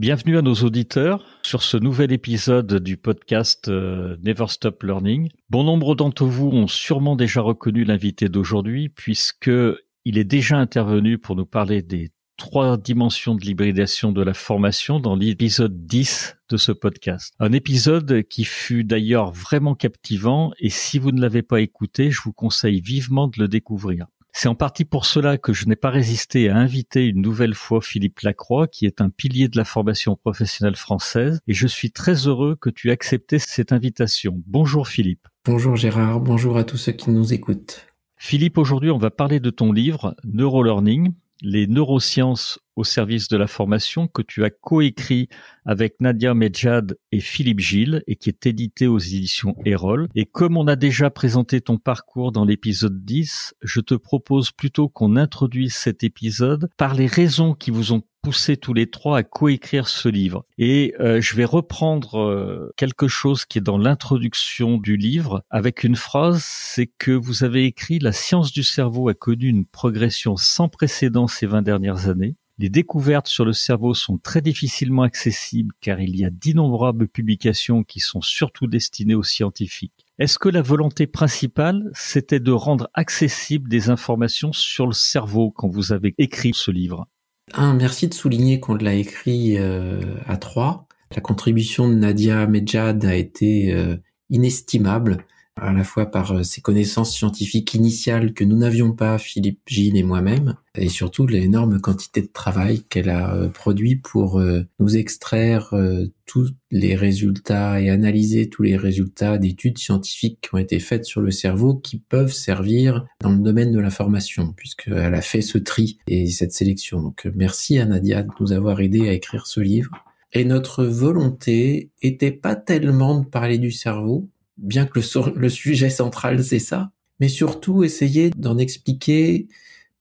Bienvenue à nos auditeurs sur ce nouvel épisode du podcast euh, Never Stop Learning. Bon nombre d'entre vous ont sûrement déjà reconnu l'invité d'aujourd'hui puisque il est déjà intervenu pour nous parler des trois dimensions de l'hybridation de la formation dans l'épisode 10 de ce podcast. Un épisode qui fut d'ailleurs vraiment captivant et si vous ne l'avez pas écouté, je vous conseille vivement de le découvrir. C'est en partie pour cela que je n'ai pas résisté à inviter une nouvelle fois Philippe Lacroix, qui est un pilier de la formation professionnelle française, et je suis très heureux que tu aies accepté cette invitation. Bonjour Philippe. Bonjour Gérard, bonjour à tous ceux qui nous écoutent. Philippe, aujourd'hui on va parler de ton livre Neurolearning, les neurosciences au service de la formation que tu as coécrit avec Nadia Medjad et Philippe Gilles et qui est édité aux éditions Erol. Et comme on a déjà présenté ton parcours dans l'épisode 10, je te propose plutôt qu'on introduise cet épisode par les raisons qui vous ont poussé tous les trois à coécrire ce livre. Et euh, je vais reprendre euh, quelque chose qui est dans l'introduction du livre avec une phrase, c'est que vous avez écrit La science du cerveau a connu une progression sans précédent ces 20 dernières années. Les découvertes sur le cerveau sont très difficilement accessibles car il y a d'innombrables publications qui sont surtout destinées aux scientifiques. Est-ce que la volonté principale, c'était de rendre accessibles des informations sur le cerveau quand vous avez écrit ce livre? Un, merci de souligner qu'on l'a écrit euh, à trois. La contribution de Nadia Medjad a été euh, inestimable à la fois par euh, ses connaissances scientifiques initiales que nous n'avions pas, Philippe Gilles et moi-même, et surtout l'énorme quantité de travail qu'elle a euh, produit pour euh, nous extraire tous les résultats et analyser tous les résultats d'études scientifiques qui ont été faites sur le cerveau qui peuvent servir dans le domaine de la formation, puisqu'elle a fait ce tri et cette sélection. Donc merci à Nadia de nous avoir aidé à écrire ce livre. Et notre volonté était pas tellement de parler du cerveau, bien que le, sujet central c'est ça, mais surtout essayer d'en expliquer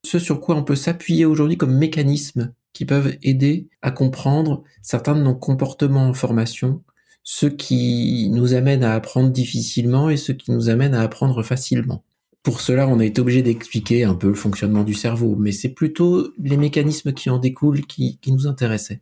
ce sur quoi on peut s'appuyer aujourd'hui comme mécanismes qui peuvent aider à comprendre certains de nos comportements en formation, ce qui nous amène à apprendre difficilement et ce qui nous amène à apprendre facilement. Pour cela, on a été obligé d'expliquer un peu le fonctionnement du cerveau, mais c'est plutôt les mécanismes qui en découlent qui nous intéressaient.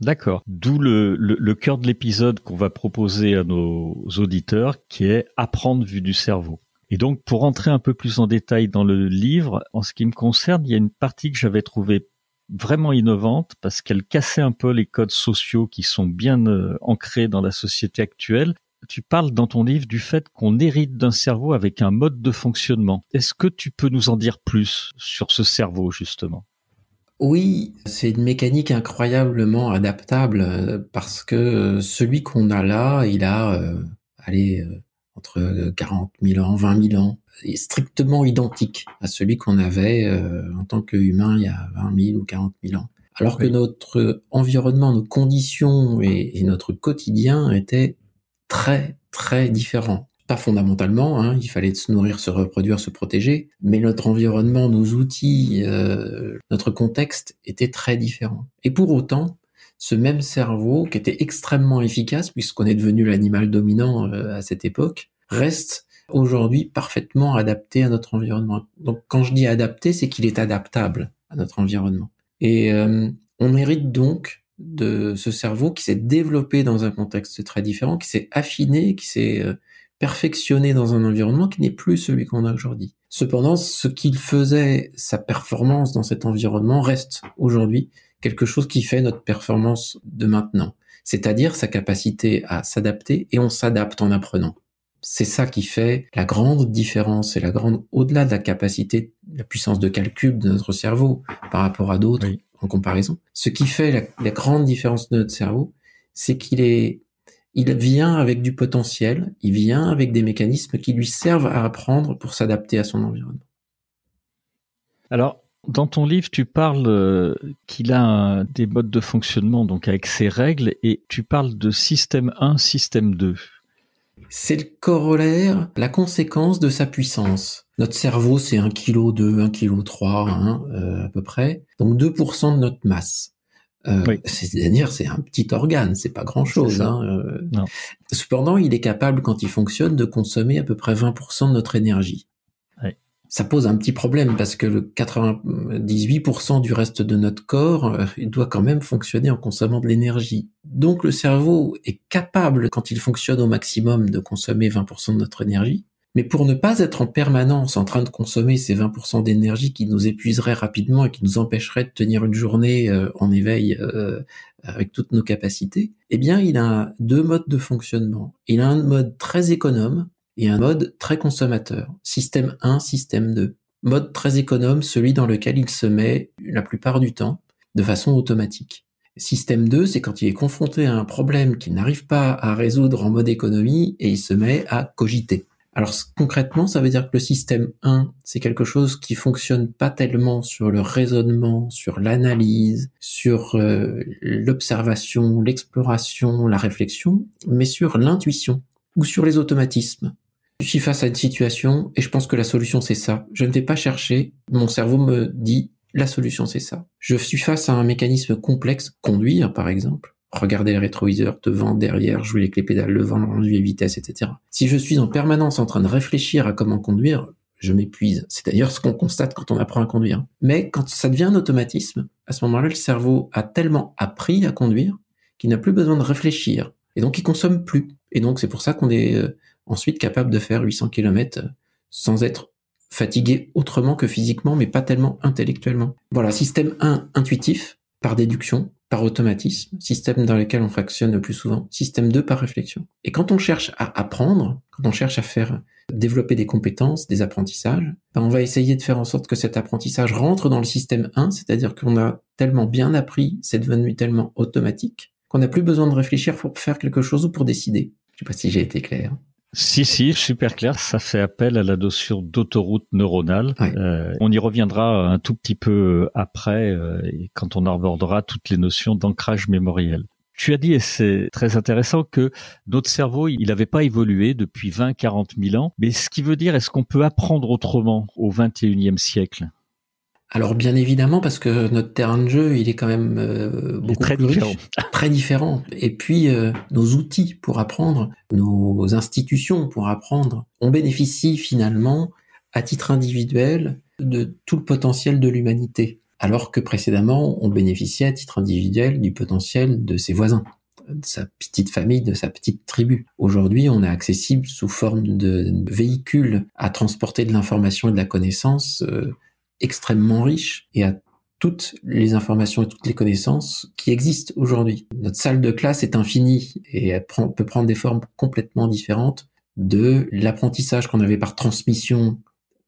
D'accord. D'où le, le, cœur de l'épisode qu'on va proposer à nos auditeurs, qui est apprendre vu du cerveau. Et donc, pour entrer un peu plus en détail dans le livre, en ce qui me concerne, il y a une partie que j'avais trouvée vraiment innovante parce qu'elle cassait un peu les codes sociaux qui sont bien euh, ancrés dans la société actuelle. Tu parles dans ton livre du fait qu'on hérite d'un cerveau avec un mode de fonctionnement. Est-ce que tu peux nous en dire plus sur ce cerveau, justement? Oui, c'est une mécanique incroyablement adaptable euh, parce que euh, celui qu'on a là, il a, euh, allez, entre 40 000 ans, 20 000 ans, est strictement identique à celui qu'on avait en tant qu'humain il y a 20 000 ou 40 000 ans. Alors que notre environnement, nos conditions et notre quotidien étaient très, très différents pas fondamentalement, hein, il fallait se nourrir, se reproduire, se protéger, mais notre environnement, nos outils, euh, notre contexte étaient très différents. Et pour autant, ce même cerveau, qui était extrêmement efficace, puisqu'on est devenu l'animal dominant euh, à cette époque, reste aujourd'hui parfaitement adapté à notre environnement. Donc quand je dis adapté, c'est qu'il est adaptable à notre environnement. Et euh, on hérite donc de ce cerveau qui s'est développé dans un contexte très différent, qui s'est affiné, qui s'est perfectionné dans un environnement qui n'est plus celui qu'on a aujourd'hui. Cependant, ce qu'il faisait sa performance dans cet environnement reste aujourd'hui quelque chose qui fait notre performance de maintenant, c'est-à-dire sa capacité à s'adapter et on s'adapte en apprenant. C'est ça qui fait la grande différence et la grande, au-delà de la capacité, la puissance de calcul de notre cerveau par rapport à d'autres en comparaison. Ce qui fait la, la grande différence de notre cerveau, c'est qu'il est il vient avec du potentiel, il vient avec des mécanismes qui lui servent à apprendre pour s'adapter à son environnement. Alors, dans ton livre, tu parles euh, qu'il a des modes de fonctionnement, donc avec ses règles, et tu parles de système 1, système 2. C'est le corollaire, la conséquence de sa puissance. Notre cerveau, c'est 1 kg 2, 1 kg 3, hein, euh, à peu près. Donc 2% de notre masse. Euh, C'est-à-dire, c'est un petit organe, c'est pas grand-chose. Hein, euh. Cependant, il est capable, quand il fonctionne, de consommer à peu près 20% de notre énergie. Ça pose un petit problème parce que le 98% du reste de notre corps, euh, il doit quand même fonctionner en consommant de l'énergie. Donc le cerveau est capable, quand il fonctionne au maximum, de consommer 20% de notre énergie. Mais pour ne pas être en permanence en train de consommer ces 20% d'énergie qui nous épuiserait rapidement et qui nous empêcherait de tenir une journée euh, en éveil euh, avec toutes nos capacités, eh bien, il a deux modes de fonctionnement. Il a un mode très économe et un mode très consommateur. Système 1, système 2. Mode très économe, celui dans lequel il se met la plupart du temps de façon automatique. Système 2, c'est quand il est confronté à un problème qu'il n'arrive pas à résoudre en mode économie et il se met à cogiter. Alors concrètement, ça veut dire que le système 1, c'est quelque chose qui fonctionne pas tellement sur le raisonnement, sur l'analyse, sur euh, l'observation, l'exploration, la réflexion, mais sur l'intuition ou sur les automatismes. Je suis face à une situation et je pense que la solution c'est ça. Je ne vais pas chercher, mon cerveau me dit la solution c'est ça. Je suis face à un mécanisme complexe, conduire par exemple, regarder les rétroviseurs devant, derrière, jouer avec les pédales, le vent, rendu et vitesse, etc. Si je suis en permanence en train de réfléchir à comment conduire, je m'épuise. C'est d'ailleurs ce qu'on constate quand on apprend à conduire. Mais quand ça devient un automatisme, à ce moment-là, le cerveau a tellement appris à conduire qu'il n'a plus besoin de réfléchir. Et donc, il consomme plus. Et donc, c'est pour ça qu'on est euh, ensuite capable de faire 800 km sans être fatigué autrement que physiquement, mais pas tellement intellectuellement. Voilà, système 1, intuitif, par déduction par automatisme, système dans lequel on fonctionne le plus souvent, système 2 par réflexion. Et quand on cherche à apprendre, quand on cherche à faire développer des compétences, des apprentissages, ben on va essayer de faire en sorte que cet apprentissage rentre dans le système 1, c'est-à-dire qu'on a tellement bien appris, c'est devenu tellement automatique, qu'on n'a plus besoin de réfléchir pour faire quelque chose ou pour décider. Je sais pas si j'ai été clair. Si, si, super clair. Ça fait appel à la notion d'autoroute neuronale. Euh, on y reviendra un tout petit peu après, euh, quand on abordera toutes les notions d'ancrage mémoriel. Tu as dit, et c'est très intéressant, que notre cerveau, il n'avait pas évolué depuis 20, 40 000 ans. Mais ce qui veut dire, est-ce qu'on peut apprendre autrement au 21e siècle? Alors bien évidemment parce que notre terrain de jeu il est quand même euh, beaucoup très plus différent. Riche, très différent. Et puis euh, nos outils pour apprendre, nos institutions pour apprendre, on bénéficie finalement à titre individuel de tout le potentiel de l'humanité, alors que précédemment on bénéficiait à titre individuel du potentiel de ses voisins de sa petite famille, de sa petite tribu. Aujourd'hui, on est accessible sous forme de véhicules à transporter de l'information et de la connaissance euh, extrêmement riche et à toutes les informations et toutes les connaissances qui existent aujourd'hui. Notre salle de classe est infinie et elle peut prendre des formes complètement différentes de l'apprentissage qu'on avait par transmission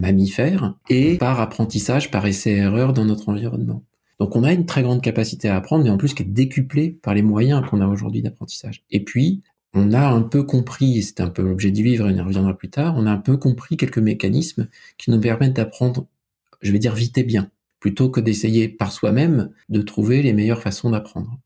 mammifère et par apprentissage par essai-erreur dans notre environnement. Donc on a une très grande capacité à apprendre, mais en plus qui est décuplée par les moyens qu'on a aujourd'hui d'apprentissage. Et puis, on a un peu compris, et c'est un peu l'objet du livre, et on y reviendra plus tard, on a un peu compris quelques mécanismes qui nous permettent d'apprendre je vais dire vite et bien, plutôt que d'essayer par soi-même de trouver les meilleures façons d'apprendre.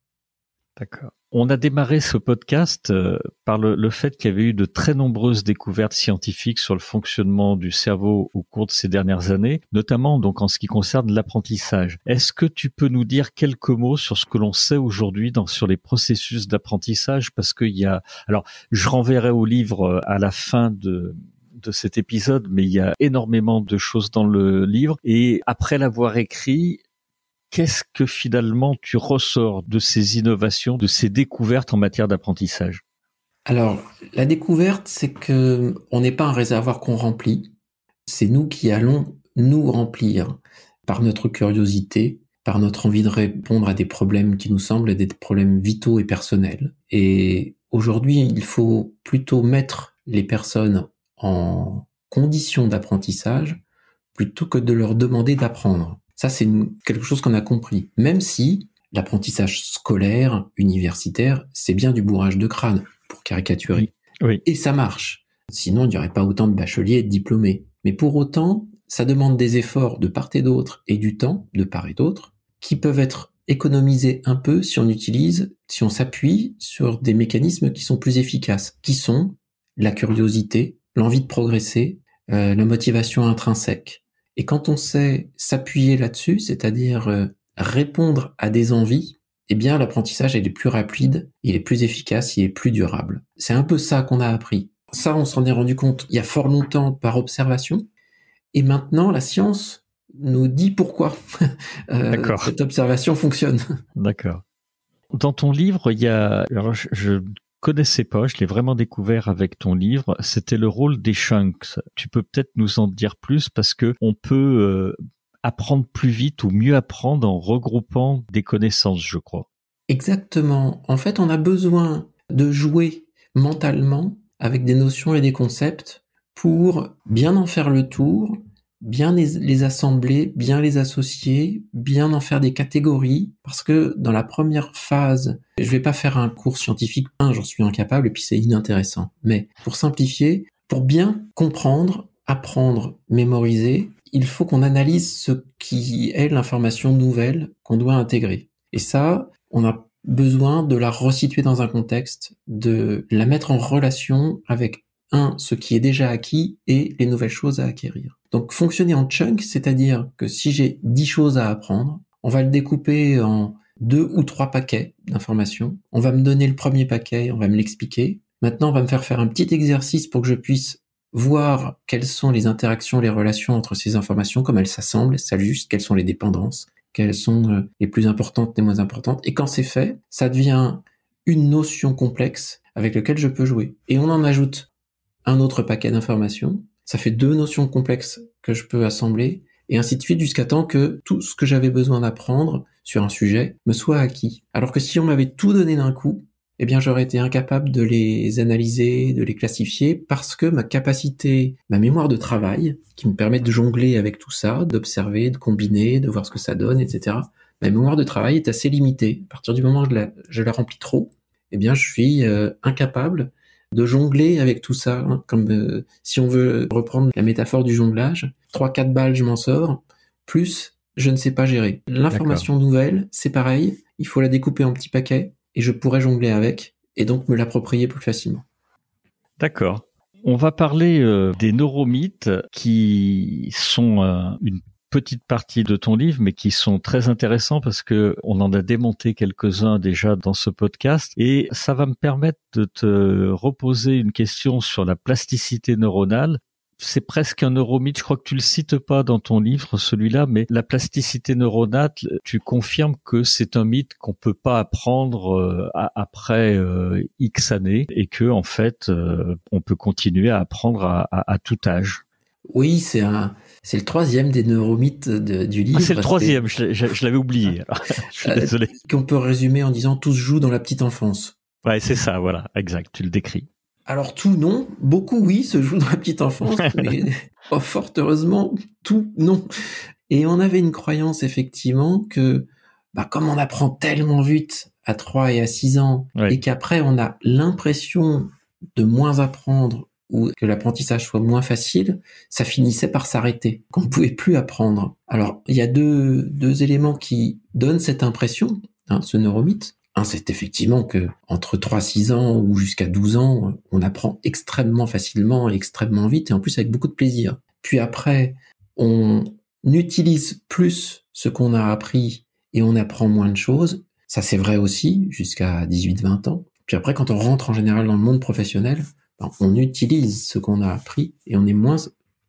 D'accord. On a démarré ce podcast euh, par le, fait qu'il y avait eu de très nombreuses découvertes scientifiques sur le fonctionnement du cerveau au cours de ces dernières années, notamment donc en ce qui concerne l'apprentissage. Est-ce que tu peux nous dire quelques mots sur ce que l'on sait aujourd'hui dans sur les processus d'apprentissage? Parce qu'il y a, alors, je renverrai au livre euh, à la fin de de cet épisode, mais il y a énormément de choses dans le livre. Et après l'avoir écrit, qu'est-ce que finalement tu ressors de ces innovations, de ces découvertes en matière d'apprentissage? Alors, la découverte, c'est que on n'est pas un réservoir qu'on remplit. C'est nous qui allons nous remplir par notre curiosité, par notre envie de répondre à des problèmes qui nous semblent des problèmes vitaux et personnels. Et aujourd'hui, il faut plutôt mettre les personnes en condition d'apprentissage plutôt que de leur demander d'apprendre. Ça, c'est quelque chose qu'on a compris. Même si l'apprentissage scolaire, universitaire, c'est bien du bourrage de crâne, pour caricaturer. Oui. Et ça marche. Sinon, il n'y aurait pas autant de bacheliers et de diplômés. Mais pour autant, ça demande des efforts de part et d'autre et du temps de part et d'autre qui peuvent être économisés un peu si on utilise, si on s'appuie sur des mécanismes qui sont plus efficaces, qui sont la curiosité, l'envie de progresser, euh, la motivation intrinsèque. Et quand on sait s'appuyer là-dessus, c'est-à-dire euh, répondre à des envies, eh bien l'apprentissage il est plus rapide, il est plus efficace, il est plus durable. C'est un peu ça qu'on a appris. Ça, on s'en est rendu compte il y a fort longtemps par observation. Et maintenant, la science nous dit pourquoi euh, cette observation fonctionne. D'accord. Dans ton livre, il y a, alors je, connaissais pas, je l'ai vraiment découvert avec ton livre, c'était le rôle des chunks. Tu peux peut-être nous en dire plus parce que on peut euh, apprendre plus vite ou mieux apprendre en regroupant des connaissances, je crois. Exactement. En fait, on a besoin de jouer mentalement avec des notions et des concepts pour bien en faire le tour bien les, assembler, bien les associer, bien en faire des catégories, parce que dans la première phase, je vais pas faire un cours scientifique, un, j'en suis incapable, et puis c'est inintéressant. Mais pour simplifier, pour bien comprendre, apprendre, mémoriser, il faut qu'on analyse ce qui est l'information nouvelle qu'on doit intégrer. Et ça, on a besoin de la resituer dans un contexte, de la mettre en relation avec un, ce qui est déjà acquis et les nouvelles choses à acquérir. Donc fonctionner en chunk, c'est-à-dire que si j'ai 10 choses à apprendre, on va le découper en deux ou trois paquets d'informations. On va me donner le premier paquet, on va me l'expliquer. Maintenant, on va me faire faire un petit exercice pour que je puisse voir quelles sont les interactions, les relations entre ces informations, comment elles s'assemblent, s'ajustent, quelles sont les dépendances, quelles sont euh, les plus importantes, les moins importantes. Et quand c'est fait, ça devient une notion complexe avec laquelle je peux jouer. Et on en ajoute un autre paquet d'informations ça fait deux notions complexes que je peux assembler, et ainsi de suite jusqu'à temps que tout ce que j'avais besoin d'apprendre sur un sujet me soit acquis. Alors que si on m'avait tout donné d'un coup, eh bien j'aurais été incapable de les analyser, de les classifier, parce que ma capacité, ma mémoire de travail, qui me permet de jongler avec tout ça, d'observer, de combiner, de voir ce que ça donne, etc., ma mémoire de travail est assez limitée. À partir du moment où je la, remplis trop, eh bien je suis euh, incapable de jongler avec tout ça. Hein, comme euh, si on veut reprendre la métaphore du jonglage, trois quatre balles je m'en sors, plus je ne sais pas gérer. L'information nouvelle, c'est pareil, il faut la découper en petits paquets et je pourrais jongler avec et donc me l'approprier plus facilement. D'accord. On va parler euh, des neuromythes qui sont euh, une petite partie de ton livre, mais qui sont très intéressants parce que on en a démonté quelques-uns déjà dans ce podcast et ça va me permettre de te reposer une question sur la plasticité neuronale c'est presque un neuromythe. Je crois que tu le cites pas dans ton livre, celui-là, mais la plasticité neuronale, tu confirmes que c'est un mythe qu'on peut pas apprendre euh, après euh, X années et que en fait, euh, on peut continuer à apprendre à tout âge. Oui, c'est un, c'est le troisième des neuromythes du livre. Ah, c'est le troisième, je, l'avais oublié. je suis euh, désolé. Qu'on peut résumer en disant tout se joue dans la petite enfance. Ouais, c'est ça, voilà, exact, tu le décris. Alors tout non, beaucoup oui se joue dans la petite enfance, mais oh, fort heureusement tout non. Et on avait une croyance effectivement que bah, comme on apprend tellement vite à 3 et à 6 ans et qu'après on a l'impression de moins apprendre ou que l'apprentissage soit moins facile, ça finissait par s'arrêter, qu'on ne pouvait plus apprendre. Alors, il y a deux, deux éléments qui donnent cette impression, hein, ce neuromythe. Un, c'est effectivement que entre 3-6 ans ou jusqu'à 12 ans, on apprend extrêmement facilement et extrêmement vite, et en plus avec beaucoup de plaisir. Puis après, on utilise plus ce qu'on a appris et on apprend moins de choses. Ça, c'est vrai aussi, jusqu'à 18-20 ans. Puis après, quand on rentre en général dans le monde professionnel, on utilise ce qu'on a appris et on est moins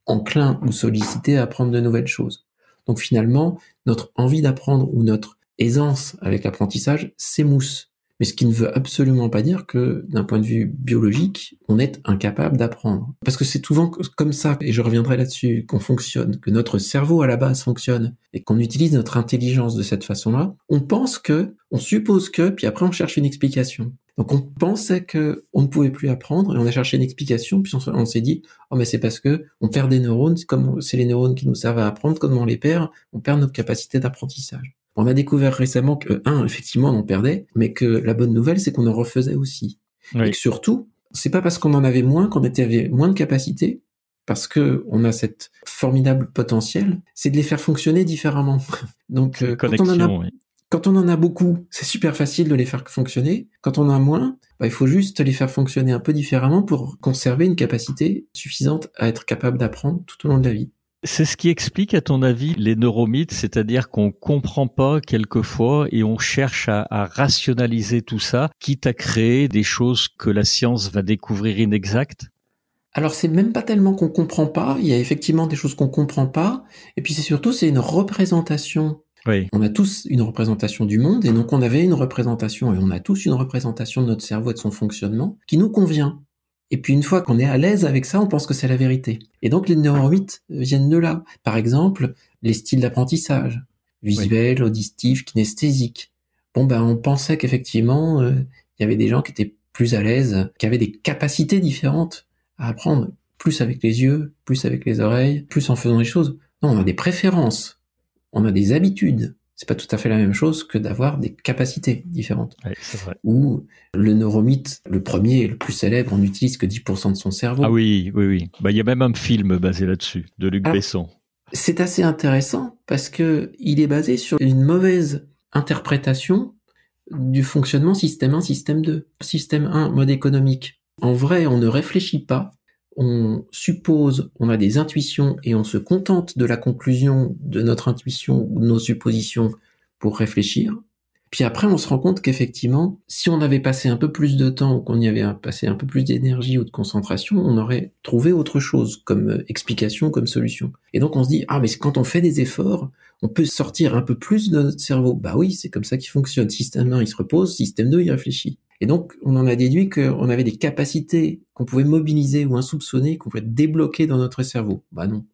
enclin ou sollicité à apprendre de nouvelles choses. Donc finalement, notre envie d'apprendre ou notre aisance avec l'apprentissage s'émousse. Mais ce qui ne veut absolument pas dire que, d'un point de vue biologique, on est incapable d'apprendre. Parce que c'est souvent comme ça, et je reviendrai là-dessus, qu'on fonctionne, que notre cerveau à la base fonctionne, et qu'on utilise notre intelligence de cette façon-là. On pense que, on suppose que, puis après on cherche une explication. Donc on pensait que on ne pouvait plus apprendre et on a cherché une explication puis on, s'est dit oh mais c'est parce que on perd des neurones comme c'est les neurones qui nous servent à apprendre comme on les perd on perd notre capacité d'apprentissage. On a découvert récemment que un effectivement on en perdait mais que la bonne nouvelle c'est qu'on en refaisait aussi et que surtout c'est pas parce qu'on en avait moins qu'on avait moins de capacité parce que on a cette formidable potentiel, c'est de les faire fonctionner différemment. Donc, quand on en a, quand on en a beaucoup, c'est super facile de les faire fonctionner. Quand on en a moins, Bah, il faut juste les faire fonctionner un peu différemment pour conserver une capacité suffisante à être capable d'apprendre tout au long de la vie. C'est ce qui explique, à ton avis, les neuromythes, c'est-à-dire qu'on comprend pas quelquefois et on cherche à, à, rationaliser tout ça, quitte à créer des choses que la science va découvrir inexactes? Alors c'est même pas tellement qu'on comprend pas, il y a effectivement des choses qu'on comprend pas, et puis c'est surtout c'est une représentation. Oui. On a tous une représentation du monde, et donc on avait une représentation, et on a tous une représentation de notre cerveau et de son fonctionnement qui nous convient. Et puis une fois qu'on est à l'aise avec ça, on pense que c'est la vérité. Et donc les neuromythes viennent de là. Par exemple, les styles d'apprentissage, visuel, auditif, kinesthésique. Bon ben on pensait qu'effectivement euh, il y avait des gens qui étaient plus à l'aise, qui avaient des capacités différentes à apprendre plus avec les yeux, plus avec les oreilles, plus en faisant des choses. Non, on a des préférences, on a des habitudes. C'est pas tout à fait la même chose que d'avoir des capacités différentes. Vrai. Ou le neuromythe, le premier, le plus célèbre, on n'utilise que 10% de son cerveau. Ah oui, oui, oui. Bah, il y a même un film basé là-dessus, de Luc ah, Besson. C'est assez intéressant parce que il est basé sur une mauvaise interprétation du fonctionnement système 1, système 2. Système 1, mode économique. En vrai, on ne réfléchit pas, on suppose, on a des intuitions et on se contente de la conclusion de notre intuition ou de nos suppositions pour réfléchir. Puis après, on se rend compte qu'effectivement, si on avait passé un peu plus de temps ou qu'on y avait passé un peu plus d'énergie ou de concentration, on aurait trouvé autre chose comme explication, comme solution. Et donc on se dit, ah mais quand on fait des efforts, on peut sortir un peu plus de notre cerveau. Bah oui, c'est comme ça qu'il fonctionne. Système 1, il se repose, système 2, il réfléchit. Et donc, on en a déduit qu'on avait des capacités qu'on pouvait mobiliser ou insoupçonner, qu'on pouvait débloquer dans notre cerveau. Bah non.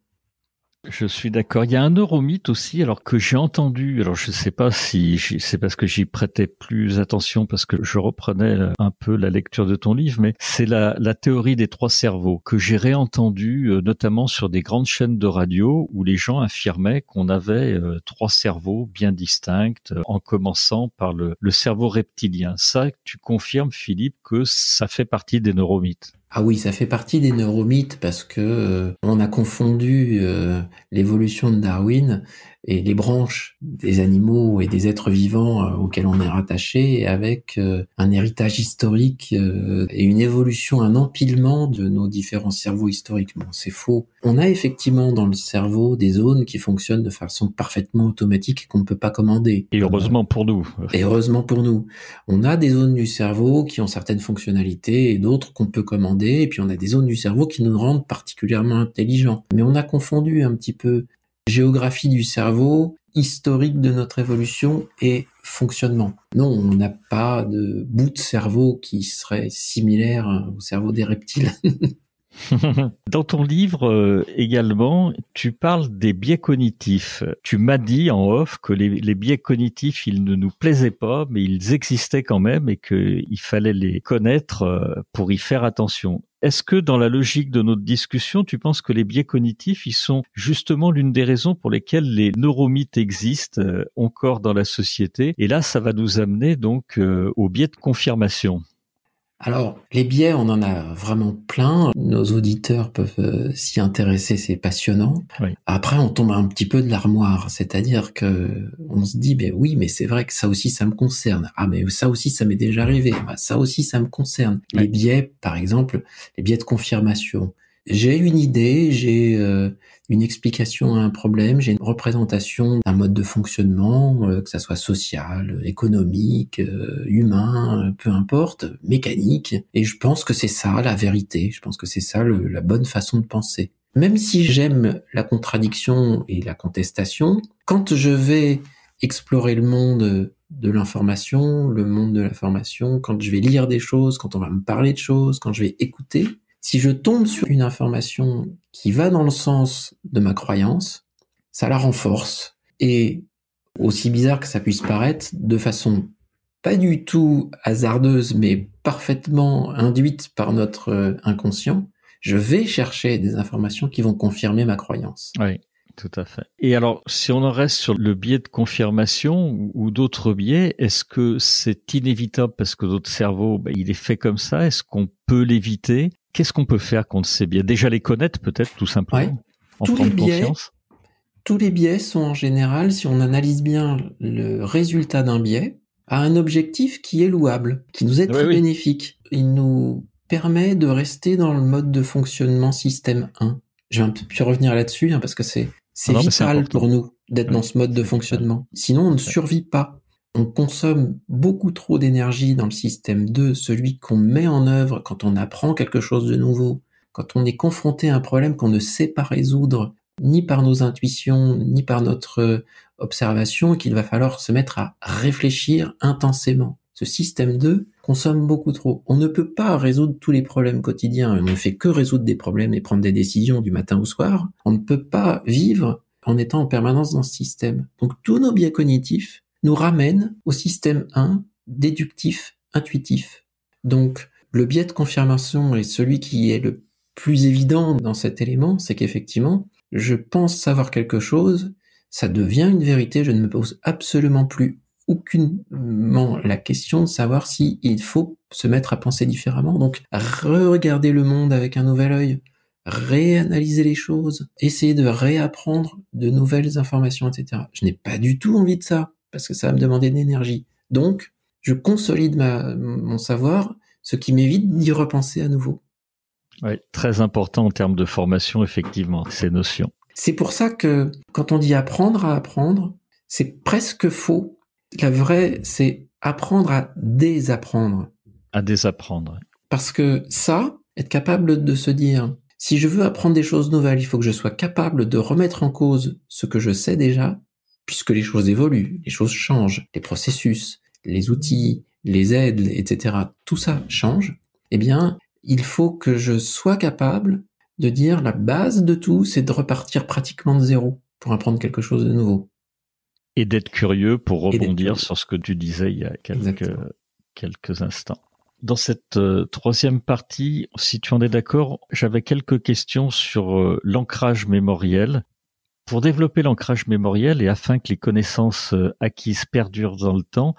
Je suis d'accord. Il y a un neuromythe aussi, alors que j'ai entendu. Alors je ne sais pas si c'est parce que j'y prêtais plus attention parce que je reprenais un peu la lecture de ton livre, mais c'est la, théorie des trois cerveaux que j'ai réentendu euh, notamment sur des grandes chaînes de radio où les gens affirmaient qu'on avait euh, trois cerveaux bien distincts, euh, en commençant par le, le cerveau reptilien. Ça, tu confirmes, Philippe, que ça fait partie des neuromythes? Ah oui, ça fait partie des neuromythes parce que euh, on a confondu euh, l'évolution de Darwin et les branches des animaux et des êtres vivants euh, auxquels on est rattaché avec euh, un héritage historique euh, et une évolution, un empilement de nos différents cerveaux historiquement. C'est faux. On a effectivement dans le cerveau des zones qui fonctionnent de façon parfaitement automatique et qu'on ne peut pas commander. Et heureusement pour nous. Et heureusement pour nous. On a des zones du cerveau qui ont certaines fonctionnalités et d'autres qu'on peut commander. Et puis on a des zones du cerveau qui nous rendent particulièrement intelligents. Mais on a confondu un petit peu géographie du cerveau, historique de notre évolution et fonctionnement. Non, on n'a pas de bout de cerveau qui serait similaire au cerveau des reptiles. Dans ton livre euh, également, tu parles des biais cognitifs. Tu m'as dit en off que les, biais cognitifs, ils ne nous plaisaient pas, mais ils existaient quand même et qu'il fallait les connaître euh, pour y faire attention. Est-ce que dans la logique de notre discussion, tu penses que les biais cognitifs, ils sont justement l'une des raisons pour lesquelles les neuromythes existent euh, encore dans la société? Et là, ça va nous amener donc euh, au biais de confirmation. Alors, les biais, on en a vraiment plein. Nos auditeurs peuvent euh, s'y intéresser, c'est passionnant. Après, on tombe un petit peu de l'armoire, c'est-à-dire que on se dit, ben oui, mais c'est vrai que ça aussi, ça me concerne. Ah, mais ça aussi, ça m'est déjà arrivé. Bah, ça aussi, ça me concerne. Les biais, par exemple, les biais de confirmation. J'ai une idée, j'ai euh, une explication à un problème, j'ai une représentation d'un mode de fonctionnement, euh, que ça soit social, économique, euh, humain, peu importe, mécanique, et je pense que c'est ça la vérité, je pense que c'est ça la bonne façon de penser. Même si j'aime la contradiction et la contestation, quand je vais explorer le monde de l'information, le monde de l'information, quand je vais lire des choses, quand on va me parler de choses, quand je vais écouter, si je tombe sur une information qui va dans le sens de ma croyance, ça la renforce. Et aussi bizarre que ça puisse paraître, de façon pas du tout hasardeuse, mais parfaitement induite par notre euh, inconscient, je vais chercher des informations qui vont confirmer ma croyance. Oui. Tout à fait. Et alors, si on en reste sur le biais de confirmation ou, d'autres biais, est-ce que c'est inévitable? Parce que notre cerveau, ben, il est fait comme ça Est-ce qu'on peut l'éviter? Qu'est-ce qu'on peut faire contre ces biais Déjà les connaître peut-être tout simplement, en tous les biais, Tous les biais sont en général, si on analyse bien le résultat d'un biais, a un objectif qui est louable, qui nous est très bénéfique. Il nous permet de rester dans le mode de fonctionnement système 1. Je vais un peu revenir là-dessus hein, parce que c'est c'est vital pour nous d'être dans ce mode de fonctionnement. Sinon, on ne survit pas. On consomme beaucoup trop d'énergie dans le système 2, celui qu'on met en œuvre quand on apprend quelque chose de nouveau, quand on est confronté à un problème qu'on ne sait pas résoudre, ni par nos intuitions, ni par notre observation, qu'il va falloir se mettre à réfléchir intensément. Ce système 2 consomme beaucoup trop. On ne peut pas résoudre tous les problèmes quotidiens. On ne fait que résoudre des problèmes et prendre des décisions du matin au soir. On ne peut pas vivre en étant en permanence dans ce système. Donc tous nos biais cognitifs nous ramènent au système 1 déductif, intuitif. Donc le biais de confirmation est celui qui est le plus évident dans cet élément, c'est qu'effectivement, je pense savoir quelque chose, ça devient une vérité, je ne me pose absolument plus aucunement la question de savoir si il faut se mettre à penser différemment. Donc, re-regarder le monde avec un nouvel œil, réanalyser les choses, essayer de réapprendre de nouvelles informations, etc. Je n'ai pas du tout envie de ça, parce que ça va me demander de l'énergie. Donc, je consolide ma, mon savoir, ce qui m'évite d'y repenser à nouveau. Oui, très important en termes de formation, effectivement, ces notions. C'est pour ça que quand on dit apprendre à apprendre, c'est presque faux la vraie, c'est apprendre à désapprendre. À désapprendre. Parce que ça, être capable de se dire, si je veux apprendre des choses nouvelles, il faut que je sois capable de remettre en cause ce que je sais déjà, puisque les choses évoluent, les choses changent, les processus, les outils, les aides, etc., tout ça change, eh bien, il faut que je sois capable de dire la base de tout, c'est de repartir pratiquement de zéro pour apprendre quelque chose de nouveau. Et d'être curieux pour rebondir sur ce que tu disais il y a quelques, quelques instants. Dans cette euh, troisième partie, si tu en es d'accord, j'avais quelques questions sur euh, l'ancrage mémoriel. Pour développer l'ancrage mémoriel et afin que les connaissances euh, acquises perdurent dans le temps,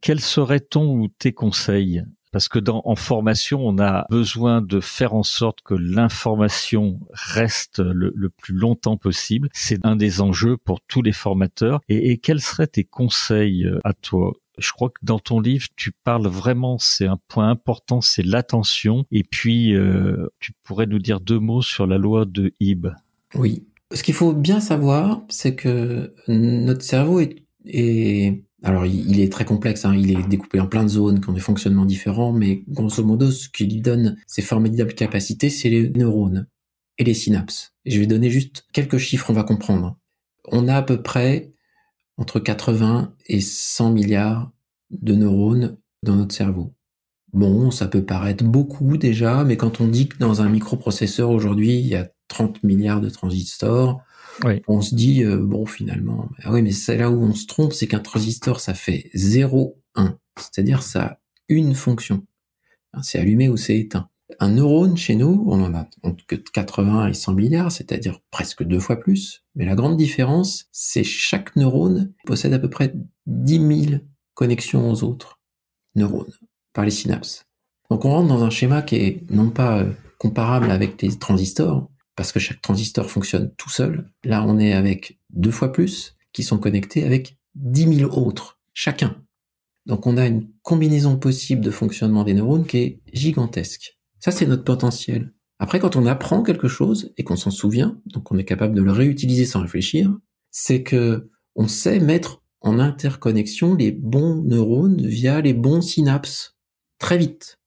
quels seraient ton ou tes conseils? Parce que dans, en formation, on a besoin de faire en sorte que l'information reste le, plus longtemps possible. C'est un des enjeux pour tous les formateurs. Et, quels seraient tes conseils euh, à toi? Je crois que dans ton livre, tu parles vraiment, c'est un point important, c'est l'attention. Et puis, euh, tu pourrais nous dire deux mots sur la loi de Hibb. Oui. Ce qu'il faut bien savoir, c'est que notre cerveau est, alors, il est très complexe, hein. il est découpé en plein de zones qui ont des fonctionnements différents, mais grosso modo, ce qui lui donne ces formidables capacités, c'est les neurones et les synapses. Je vais donner juste quelques chiffres, on va comprendre. On a à peu près entre 80 et 100 milliards de neurones dans notre cerveau. Bon, ça peut paraître beaucoup déjà, mais quand on dit que dans un microprocesseur aujourd'hui, il y a 30 milliards de transistors, on se dit, euh, bon, finalement, ah oui, mais c'est là où on se trompe, c'est qu'un transistor, ça fait 0, 1. C'est-à-dire, ça a une fonction. C'est allumé ou c'est éteint. Un neurone, chez nous, on en a entre 80 et 100 milliards, c'est-à-dire presque deux fois plus. Mais la grande différence, c'est chaque neurone possède à peu près 10 000 connexions aux autres neurones par les synapses. Donc on rentre dans un schéma qui est non pas euh, comparable avec les transistors, parce que chaque transistor fonctionne tout seul. Là, on est avec deux fois plus qui sont connectés avec 10 000 autres, chacun. Donc on a une combinaison possible de fonctionnement des neurones qui est gigantesque. Ça, c'est notre potentiel. Après, quand on apprend quelque chose et qu'on s'en souvient, donc on est capable de le réutiliser sans réfléchir, c'est que on sait mettre en interconnexion les bons neurones via les bons synapses très vite.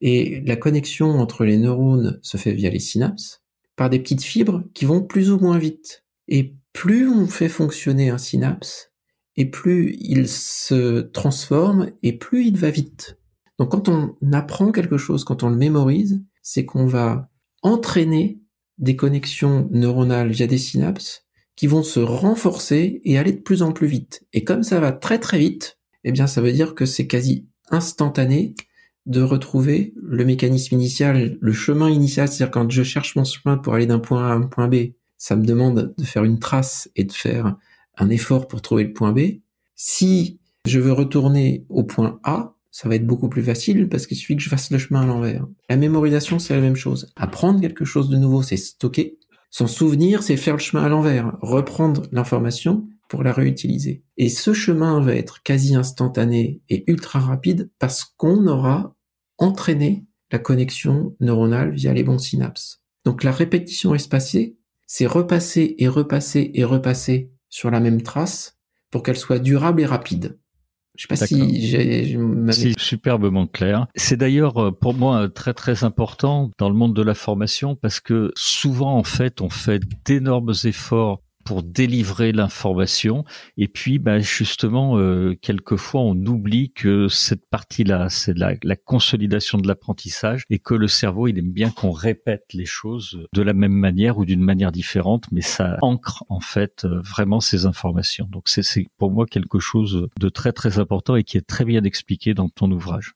Et la connexion entre les neurones se fait via les synapses, par des petites fibres qui vont plus ou moins vite. Et plus on fait fonctionner un synapse, et plus il se transforme, et plus il va vite. Donc quand on apprend quelque chose, quand on le mémorise, c'est qu'on va entraîner des connexions neuronales via des synapses qui vont se renforcer et aller de plus en plus vite. Et comme ça va très très vite, eh bien ça veut dire que c'est quasi instantané de retrouver le mécanisme initial, le chemin initial, c'est-à-dire quand je cherche mon chemin pour aller d'un point A à un point B, ça me demande de faire une trace et de faire un effort pour trouver le point B. Si je veux retourner au point A, ça va être beaucoup plus facile parce qu'il suffit que je fasse le chemin à l'envers. La mémorisation, c'est la même chose. Apprendre quelque chose de nouveau, c'est stocker. S'en souvenir, c'est faire le chemin à l'envers. Reprendre l'information pour la réutiliser. Et ce chemin va être quasi instantané et ultra rapide parce qu'on aura entraîné la connexion neuronale via les bons synapses. Donc la répétition espacée, c'est repasser et repasser et repasser sur la même trace pour qu'elle soit durable et rapide. Je sais pas si j'ai C'est superbement clair. C'est d'ailleurs euh, pour moi très très important dans le monde de la formation parce que souvent en fait on fait d'énormes efforts pour délivrer l'information. Et puis, bah, justement, euh, quelquefois, on oublie que cette partie-là, c'est la, la, consolidation de l'apprentissage et que le cerveau, il aime bien qu'on répète les choses de la même manière ou d'une manière différente, mais ça ancre en fait euh, vraiment ces informations. Donc, c'est pour moi quelque chose de très très important et qui est très bien expliqué dans ton ouvrage.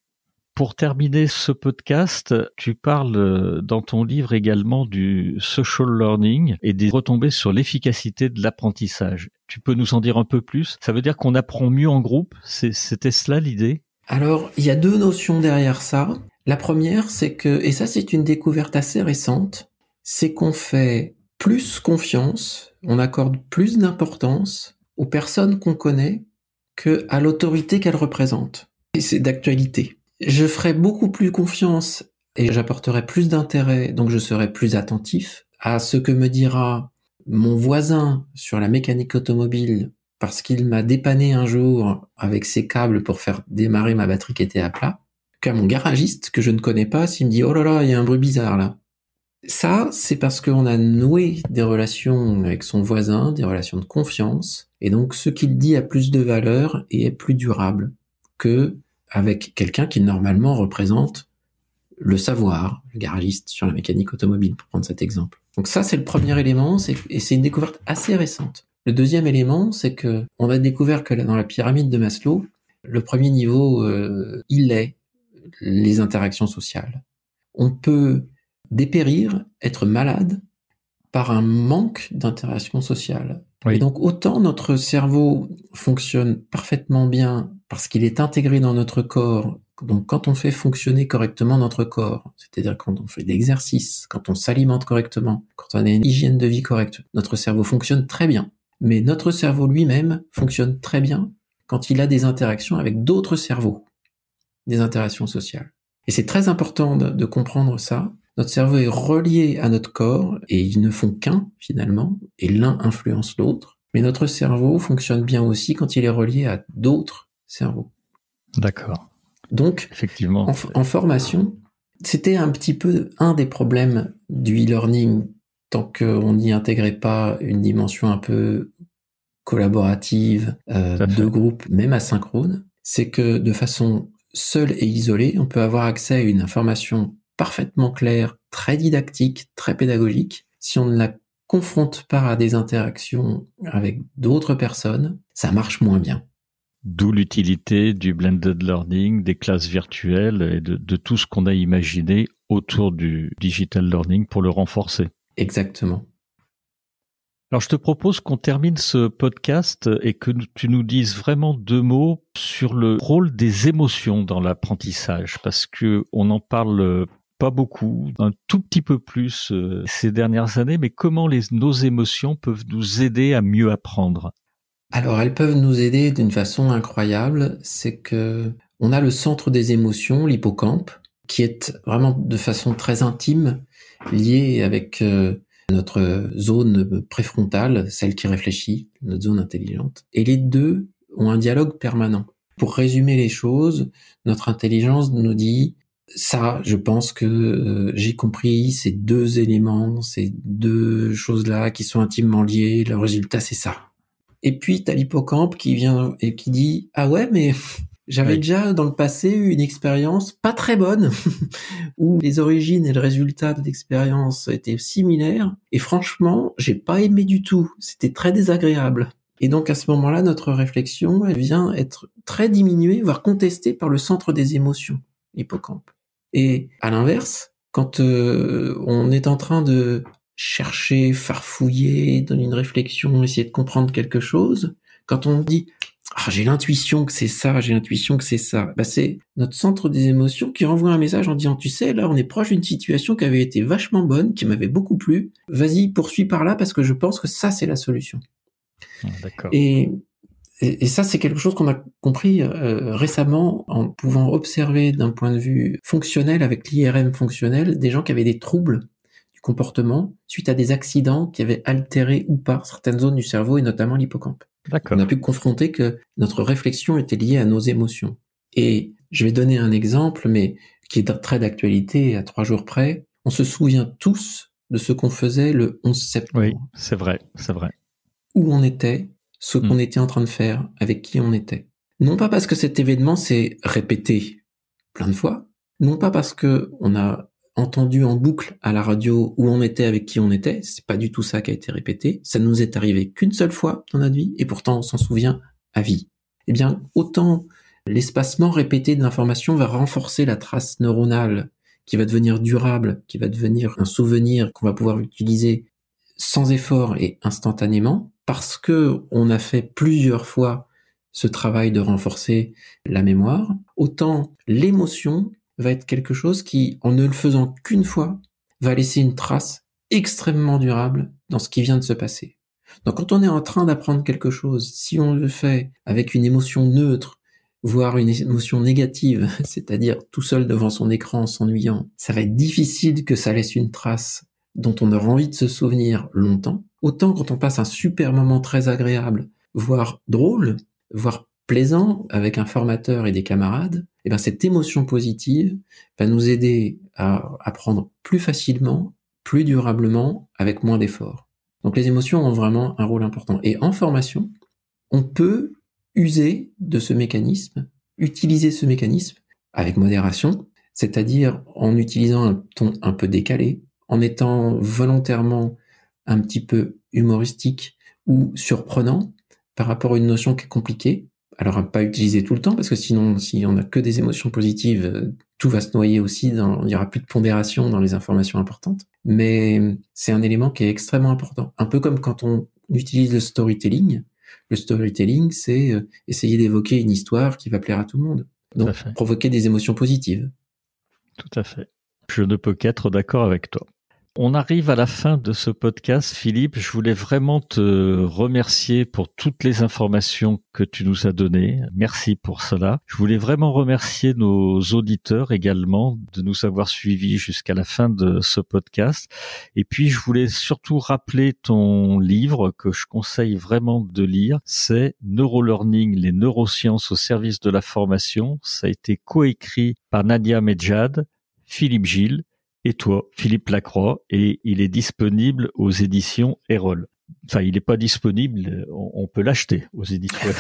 Pour terminer ce podcast, tu parles euh, dans ton livre également du social learning et des retombées sur l'efficacité de l'apprentissage. Tu peux nous en dire un peu plus? Ça veut dire qu'on apprend mieux en groupe? C'était cela l'idée? Alors, il y a deux notions derrière ça. La première, c'est que, et ça c'est une découverte assez récente, c'est qu'on fait plus confiance, on accorde plus d'importance aux personnes qu'on connaît que à l'autorité qu'elles représentent. Et c'est d'actualité je ferai beaucoup plus confiance et j'apporterai plus d'intérêt, donc je serai plus attentif à ce que me dira mon voisin sur la mécanique automobile parce qu'il m'a dépanné un jour avec ses câbles pour faire démarrer ma batterie qui était à plat, qu'à mon garagiste que je ne connais pas s'il me dit oh là là, il y a un bruit bizarre là. Ça, c'est parce qu'on a noué des relations avec son voisin, des relations de confiance, et donc ce qu'il dit a plus de valeur et est plus durable que avec quelqu'un qui normalement représente le savoir, le garagiste sur la mécanique automobile, pour prendre cet exemple. Donc ça, c'est le premier élément, et c'est une découverte assez récente. Le deuxième élément, c'est que on a découvert que dans la pyramide de Maslow, le premier niveau, euh, il est les interactions sociales. On peut dépérir, être malade par un manque d'interaction sociale. Et donc autant notre cerveau fonctionne parfaitement bien parce qu'il est intégré dans notre corps. Donc quand on fait fonctionner correctement notre corps, c'est-à-dire quand on fait de l'exercice, quand on s'alimente correctement, quand on a une hygiène de vie correcte, notre cerveau fonctionne très bien. Mais notre cerveau lui-même fonctionne très bien quand il a des interactions avec d'autres cerveaux, des interactions sociales. Et c'est très important de, de comprendre ça. Notre cerveau est relié à notre corps et ils ne font qu'un finalement, et l'un influence l'autre. Mais notre cerveau fonctionne bien aussi quand il est relié à d'autres cerveau. D'accord. Donc, effectivement, en, formation, c'était un petit peu un des problèmes du e-learning tant qu'on n'y intégrait pas une dimension un peu collaborative euh, de groupe, même asynchrone, c'est que de façon seule et isolée, on peut avoir accès à une information parfaitement claire, très didactique, très pédagogique. Si on ne la confronte pas à des interactions avec d'autres personnes, ça marche moins bien. D'où l'utilité du blended learning, des classes virtuelles et de, tout ce qu'on a imaginé autour du digital learning pour le renforcer. Exactement. Alors je te propose qu'on termine ce podcast et que tu nous dises vraiment deux mots sur le rôle des émotions dans l'apprentissage parce que on n'en parle pas beaucoup, un tout petit peu plus euh, ces dernières années, mais comment les, nos émotions peuvent nous aider à mieux apprendre? Alors elles peuvent nous aider d'une façon incroyable, c'est que on a le centre des émotions, l'hippocampe, qui est vraiment de façon très intime lié avec euh, notre zone préfrontale, celle qui réfléchit, notre zone intelligente. Et les deux ont un dialogue permanent. Pour résumer les choses, notre intelligence nous dit ça, je pense que euh, j'ai compris ces deux éléments, ces deux choses-là qui sont intimement liées, le résultat c'est ça. Et puis t'as l'hippocampe qui vient et qui dit ah ouais mais j'avais déjà dans le passé eu une expérience pas très bonne où les origines et le résultat de l'expérience étaient similaires et franchement j'ai pas aimé du tout. C'était très désagréable. Et donc à ce moment-là notre réflexion elle vient être très diminuée voire contestée par le centre des émotions, l'hippocampe. Et à l'inverse quand euh, on est en train de chercher, farfouiller, donner une réflexion, essayer de comprendre quelque chose, quand on dit ah, j'ai l'intuition que c'est ça, j'ai l'intuition que c'est ça, bah, c'est notre centre des émotions qui renvoie un message en disant tu sais là on est proche d'une situation qui avait été vachement bonne, qui m'avait beaucoup plu, vas-y poursuis par là parce que je pense que ça c'est la solution. Ah, et, et, ça, c'est quelque chose qu'on a compris euh, récemment en pouvant observer d'un point de vue fonctionnel avec l'IRM fonctionnel des gens qui avaient des troubles comportement suite à des accidents qui avaient altéré ou pas certaines zones du cerveau et notamment l'hippocampe. On a pu confronter que notre réflexion était liée à nos émotions. Et je vais donner un exemple, mais qui est très d'actualité à trois jours près. On se souvient tous de ce qu'on faisait le 11 septembre. Oui, c'est vrai, c'est vrai. Où on était, ce qu'on hmm. était en train de faire, avec qui on était. Non pas parce que cet événement s'est répété plein de fois, non pas parce que on a entendu en boucle à la radio où on était avec qui on était, c'est pas du tout ça qui a été répété, ça nous est arrivé qu'une seule fois dans notre vie et pourtant on s'en souvient à vie. Eh bien, autant L'espacement répété de l'information va renforcer la trace neuronale qui va devenir durable, qui va devenir un souvenir qu'on va pouvoir utiliser sans effort et instantanément parce que on a fait plusieurs fois ce travail de renforcer la mémoire, autant l'émotion va être quelque chose qui, en ne le faisant qu'une fois, va laisser une trace extrêmement durable dans ce qui vient de se passer. Donc quand on est en train d'apprendre quelque chose, si on le fait avec une émotion neutre, voire une émotion négative, c'est-à-dire tout seul devant son écran s'ennuyant, ça va être difficile que ça laisse une trace dont on aura envie de se souvenir longtemps. Autant quand on passe un super moment très agréable, voire drôle, voire plaisant avec un formateur et des camarades, et eh bien cette émotion positive va nous aider à apprendre plus facilement, plus durablement, avec moins d'efforts. Donc les émotions ont vraiment un rôle important. Et en formation, on peut user de ce mécanisme, utiliser ce mécanisme avec modération, c'est-à-dire en utilisant un ton un peu décalé, en étant volontairement un petit peu humoristique ou surprenant par rapport à une notion qui est compliquée. Alors à pas utiliser tout le temps parce que sinon si on n'a que des émotions positives, tout va se noyer aussi dans, il n'y aura plus de pondération dans les informations importantes. Mais c'est un élément qui est extrêmement important. Un peu comme quand on utilise le storytelling, le storytelling, c'est euh, essayer d'évoquer une histoire qui va plaire à tout le monde. Donc, provoquer des émotions positives. Tout à fait. Je ne peux qu'être d'accord avec toi. On arrive à la fin de ce podcast, Philippe. Je voulais vraiment te remercier pour toutes les informations que tu nous as données. Merci pour cela. Je voulais vraiment remercier nos auditeurs également de nous avoir suivis jusqu'à la fin de ce podcast. Et puis, je voulais surtout rappeler ton livre que je conseille vraiment de lire. C'est Neurolearning, les neurosciences au service de la formation. Ça a été coécrit par Nadia Medjad, Philippe Gilles et toi, Philippe Lacroix, et il est disponible aux éditions Erol. Enfin, il n'est pas disponible, on, peut l'acheter aux éditions.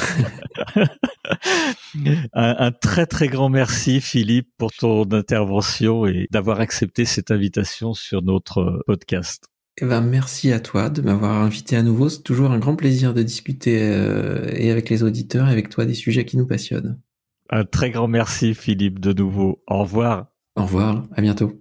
un, un, très très grand merci Philippe pour ton intervention et d'avoir accepté cette invitation sur notre podcast. Eh ben, merci à toi de m'avoir invité à nouveau. C'est toujours un grand plaisir de discuter euh, et avec les auditeurs et avec toi des sujets qui nous passionnent. Un très grand merci Philippe de nouveau. Au revoir. Au revoir, à bientôt.